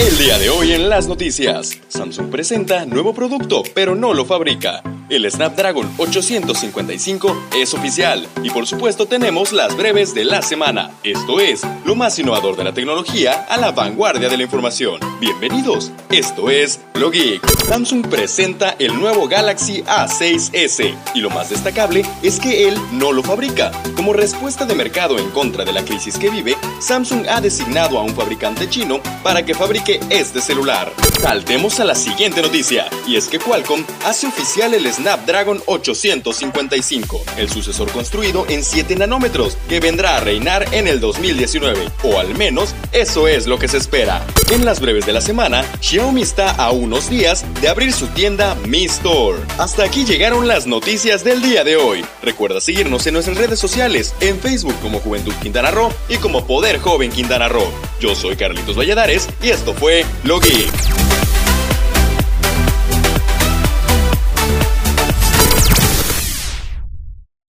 El día de hoy en las noticias, Samsung presenta nuevo producto, pero no lo fabrica. El Snapdragon 855 es oficial y por supuesto tenemos las breves de la semana. Esto es lo más innovador de la tecnología a la vanguardia de la información. Bienvenidos, esto es Geek. Samsung presenta el nuevo Galaxy A6S y lo más destacable es que él no lo fabrica. Como respuesta de mercado en contra de la crisis que vive, Samsung ha designado a un fabricante chino para que fabrique este celular. Saltemos a la siguiente noticia, y es que Qualcomm hace oficial el Snapdragon 855, el sucesor construido en 7 nanómetros, que vendrá a reinar en el 2019, o al menos eso es lo que se espera. En las breves de la semana, Xiaomi está a días de abrir su tienda Mi Store. Hasta aquí llegaron las noticias del día de hoy. Recuerda seguirnos en nuestras redes sociales, en Facebook como Juventud Quintana Roo y como Poder Joven Quintana Roo. Yo soy Carlitos Valladares y esto fue Lo.